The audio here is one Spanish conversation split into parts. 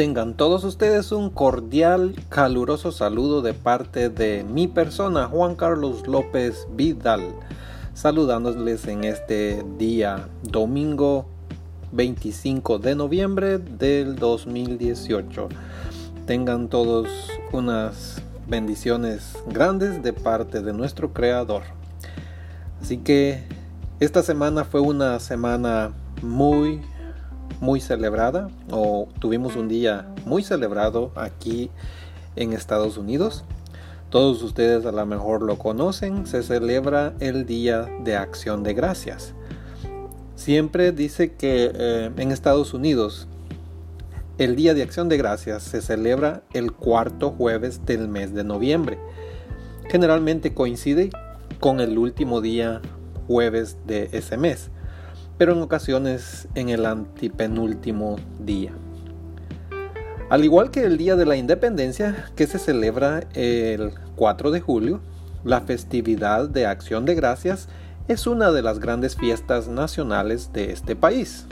Tengan todos ustedes un cordial, caluroso saludo de parte de mi persona, Juan Carlos López Vidal, saludándoles en este día, domingo 25 de noviembre del 2018. Tengan todos unas bendiciones grandes de parte de nuestro Creador. Así que esta semana fue una semana muy muy celebrada o tuvimos un día muy celebrado aquí en Estados Unidos. Todos ustedes a lo mejor lo conocen, se celebra el Día de Acción de Gracias. Siempre dice que eh, en Estados Unidos el Día de Acción de Gracias se celebra el cuarto jueves del mes de noviembre. Generalmente coincide con el último día jueves de ese mes pero en ocasiones en el antipenúltimo día. Al igual que el Día de la Independencia, que se celebra el 4 de julio, la festividad de Acción de Gracias es una de las grandes fiestas nacionales de este país.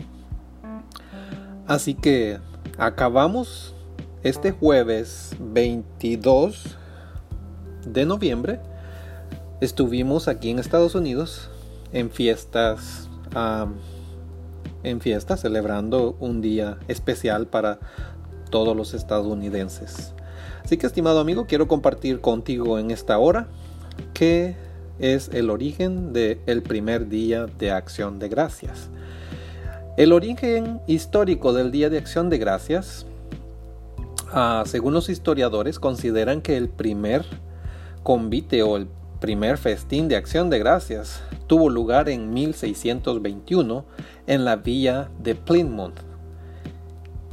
Así que acabamos este jueves 22 de noviembre. Estuvimos aquí en Estados Unidos en fiestas en fiesta celebrando un día especial para todos los estadounidenses. Así que estimado amigo, quiero compartir contigo en esta hora qué es el origen del primer día de acción de gracias. El origen histórico del Día de Acción de Gracias, ah, según los historiadores, consideran que el primer convite o el primer festín de acción de gracias tuvo lugar en 1621 en la villa de Plymouth.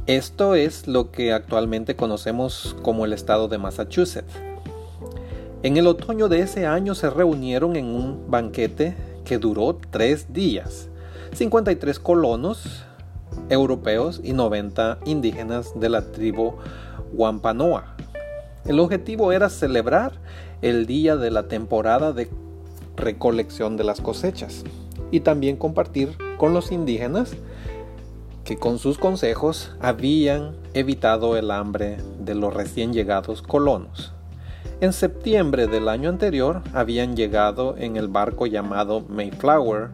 Esto es lo que actualmente conocemos como el estado de Massachusetts. En el otoño de ese año se reunieron en un banquete que duró tres días. 53 colonos europeos y 90 indígenas de la tribu Wampanoag. El objetivo era celebrar el día de la temporada de recolección de las cosechas y también compartir con los indígenas que con sus consejos habían evitado el hambre de los recién llegados colonos. En septiembre del año anterior habían llegado en el barco llamado Mayflower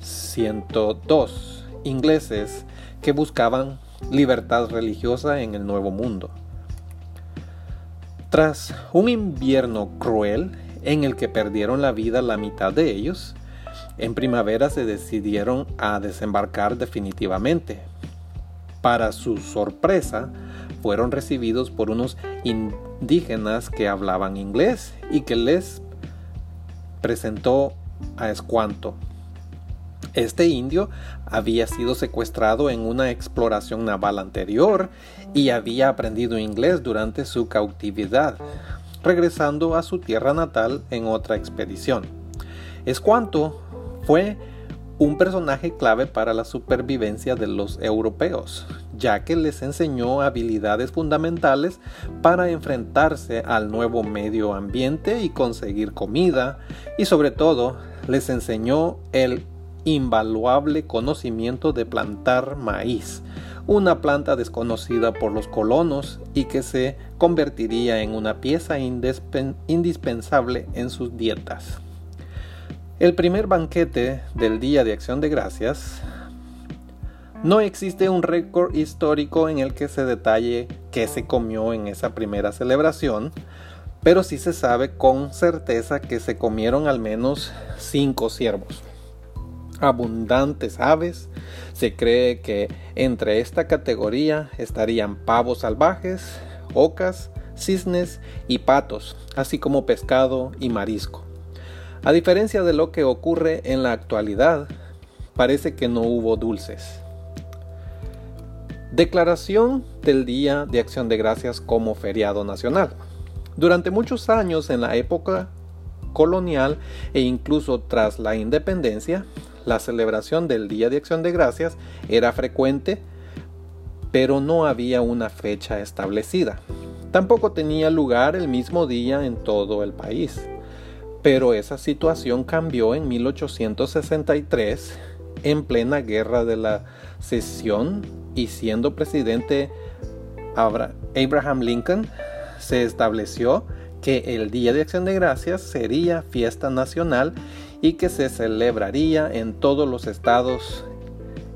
102 ingleses que buscaban libertad religiosa en el Nuevo Mundo. Tras un invierno cruel en el que perdieron la vida la mitad de ellos, en primavera se decidieron a desembarcar definitivamente. Para su sorpresa, fueron recibidos por unos indígenas que hablaban inglés y que les presentó a Escuanto. Este indio había sido secuestrado en una exploración naval anterior y había aprendido inglés durante su cautividad regresando a su tierra natal en otra expedición. Escuanto fue un personaje clave para la supervivencia de los europeos, ya que les enseñó habilidades fundamentales para enfrentarse al nuevo medio ambiente y conseguir comida, y sobre todo les enseñó el invaluable conocimiento de plantar maíz, una planta desconocida por los colonos y que se convertiría en una pieza indispensable en sus dietas. El primer banquete del Día de Acción de Gracias no existe un récord histórico en el que se detalle qué se comió en esa primera celebración, pero sí se sabe con certeza que se comieron al menos cinco ciervos abundantes aves. Se cree que entre esta categoría estarían pavos salvajes, ocas, cisnes y patos, así como pescado y marisco. A diferencia de lo que ocurre en la actualidad, parece que no hubo dulces. Declaración del Día de Acción de Gracias como feriado nacional. Durante muchos años en la época colonial e incluso tras la independencia, la celebración del Día de Acción de Gracias era frecuente, pero no había una fecha establecida. Tampoco tenía lugar el mismo día en todo el país. Pero esa situación cambió en 1863, en plena guerra de la secesión y siendo presidente Abraham Lincoln, se estableció que el Día de Acción de Gracias sería fiesta nacional y que se celebraría en todos los estados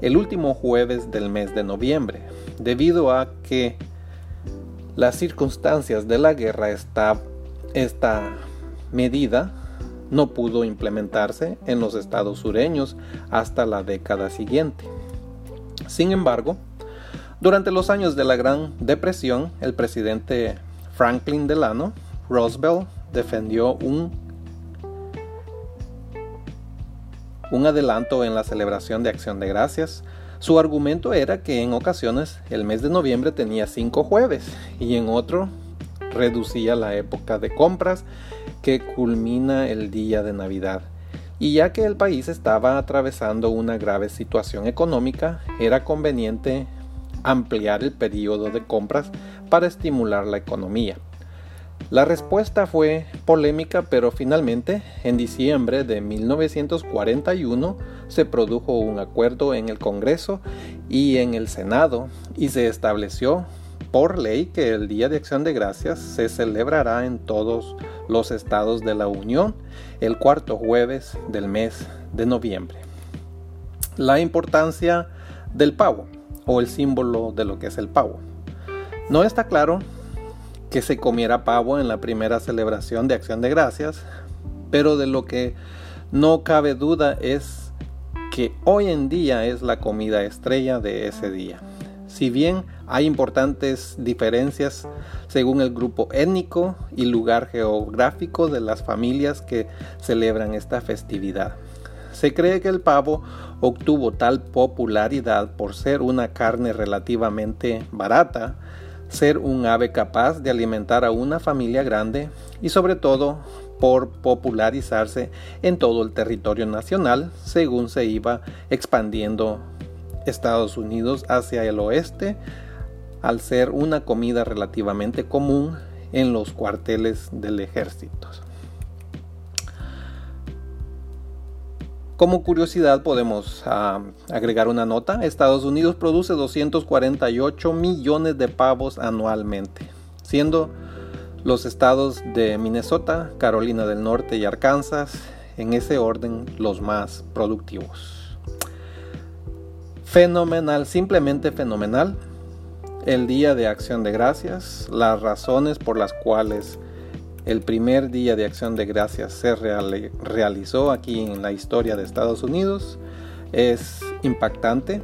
el último jueves del mes de noviembre, debido a que las circunstancias de la guerra esta, esta medida no pudo implementarse en los estados sureños hasta la década siguiente. Sin embargo, durante los años de la Gran Depresión, el presidente Franklin Delano Roosevelt defendió un, un adelanto en la celebración de Acción de Gracias. Su argumento era que en ocasiones el mes de noviembre tenía cinco jueves y en otro reducía la época de compras que culmina el día de Navidad. Y ya que el país estaba atravesando una grave situación económica, era conveniente ampliar el periodo de compras para estimular la economía. La respuesta fue polémica, pero finalmente, en diciembre de 1941, se produjo un acuerdo en el Congreso y en el Senado y se estableció por ley que el Día de Acción de Gracias se celebrará en todos los estados de la Unión el cuarto jueves del mes de noviembre. La importancia del pavo o el símbolo de lo que es el pavo. No está claro que se comiera pavo en la primera celebración de Acción de Gracias, pero de lo que no cabe duda es que hoy en día es la comida estrella de ese día. Si bien hay importantes diferencias según el grupo étnico y lugar geográfico de las familias que celebran esta festividad. Se cree que el pavo obtuvo tal popularidad por ser una carne relativamente barata, ser un ave capaz de alimentar a una familia grande y sobre todo por popularizarse en todo el territorio nacional según se iba expandiendo Estados Unidos hacia el oeste, al ser una comida relativamente común en los cuarteles del ejército. Como curiosidad podemos ah, agregar una nota. Estados Unidos produce 248 millones de pavos anualmente, siendo los estados de Minnesota, Carolina del Norte y Arkansas en ese orden los más productivos. Fenomenal, simplemente fenomenal. El día de acción de gracias, las razones por las cuales el primer día de acción de gracias se realizó aquí en la historia de Estados Unidos es impactante.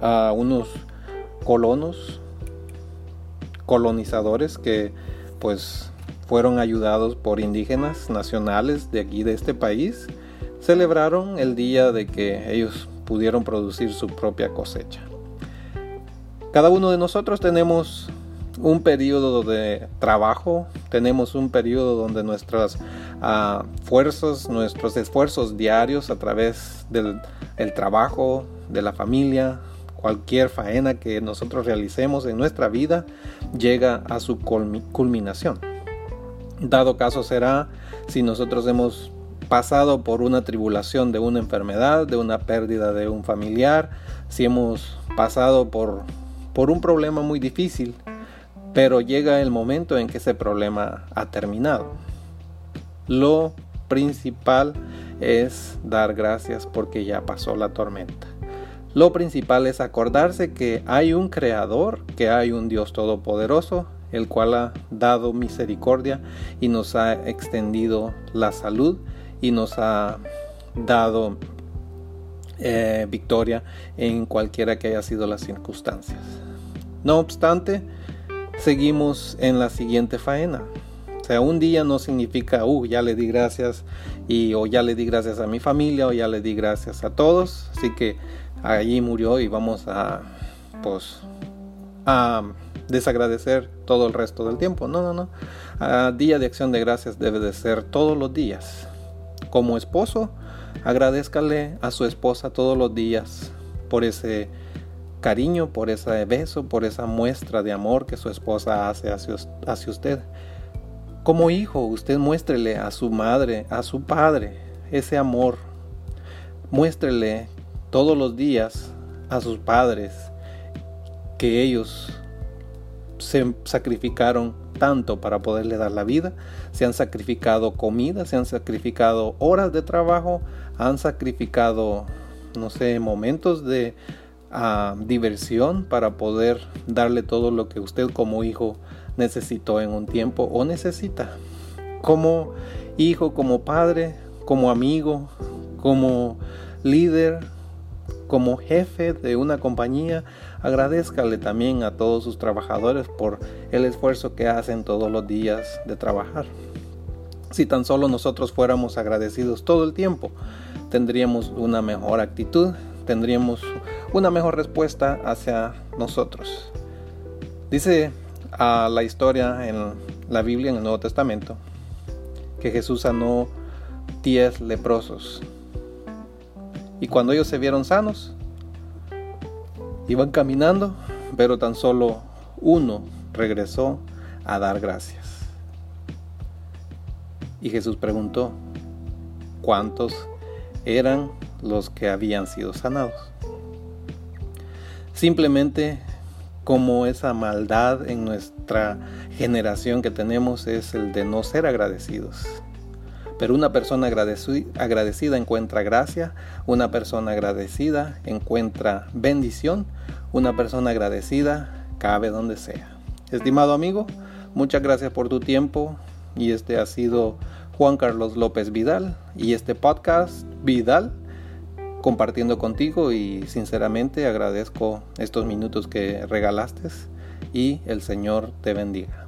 A unos colonos, colonizadores que pues fueron ayudados por indígenas nacionales de aquí de este país, celebraron el día de que ellos pudieron producir su propia cosecha. Cada uno de nosotros tenemos un periodo de trabajo, tenemos un periodo donde nuestras uh, fuerzas, nuestros esfuerzos diarios a través del trabajo, de la familia, cualquier faena que nosotros realicemos en nuestra vida llega a su culminación. Dado caso será si nosotros hemos pasado por una tribulación de una enfermedad, de una pérdida de un familiar, si hemos pasado por, por un problema muy difícil, pero llega el momento en que ese problema ha terminado. Lo principal es dar gracias porque ya pasó la tormenta. Lo principal es acordarse que hay un creador, que hay un Dios todopoderoso, el cual ha dado misericordia y nos ha extendido la salud y nos ha dado eh, victoria en cualquiera que haya sido las circunstancias. No obstante, seguimos en la siguiente faena. O sea, un día no significa, uh, ya le di gracias y o ya le di gracias a mi familia o ya le di gracias a todos. Así que allí murió y vamos a, pues, a desagradecer todo el resto del tiempo. No, no, no. Ah, día de acción de gracias debe de ser todos los días. Como esposo, agradezcale a su esposa todos los días por ese cariño, por ese beso, por esa muestra de amor que su esposa hace hacia, hacia usted. Como hijo, usted muéstrele a su madre, a su padre, ese amor. Muéstrele todos los días a sus padres que ellos se sacrificaron tanto para poderle dar la vida, se han sacrificado comida, se han sacrificado horas de trabajo, han sacrificado, no sé, momentos de diversión para poder darle todo lo que usted como hijo necesitó en un tiempo o necesita. Como hijo, como padre, como amigo, como líder, como jefe de una compañía, agradezcale también a todos sus trabajadores por el esfuerzo que hacen todos los días de trabajar. Si tan solo nosotros fuéramos agradecidos todo el tiempo, tendríamos una mejor actitud, tendríamos una mejor respuesta hacia nosotros. Dice a la historia en la Biblia, en el Nuevo Testamento, que Jesús sanó diez leprosos. Y cuando ellos se vieron sanos, iban caminando, pero tan solo uno regresó a dar gracias. Y Jesús preguntó, ¿cuántos eran los que habían sido sanados? Simplemente como esa maldad en nuestra generación que tenemos es el de no ser agradecidos. Pero una persona agradecida encuentra gracia, una persona agradecida encuentra bendición, una persona agradecida cabe donde sea. Estimado amigo, muchas gracias por tu tiempo y este ha sido Juan Carlos López Vidal y este podcast Vidal compartiendo contigo y sinceramente agradezco estos minutos que regalaste y el Señor te bendiga.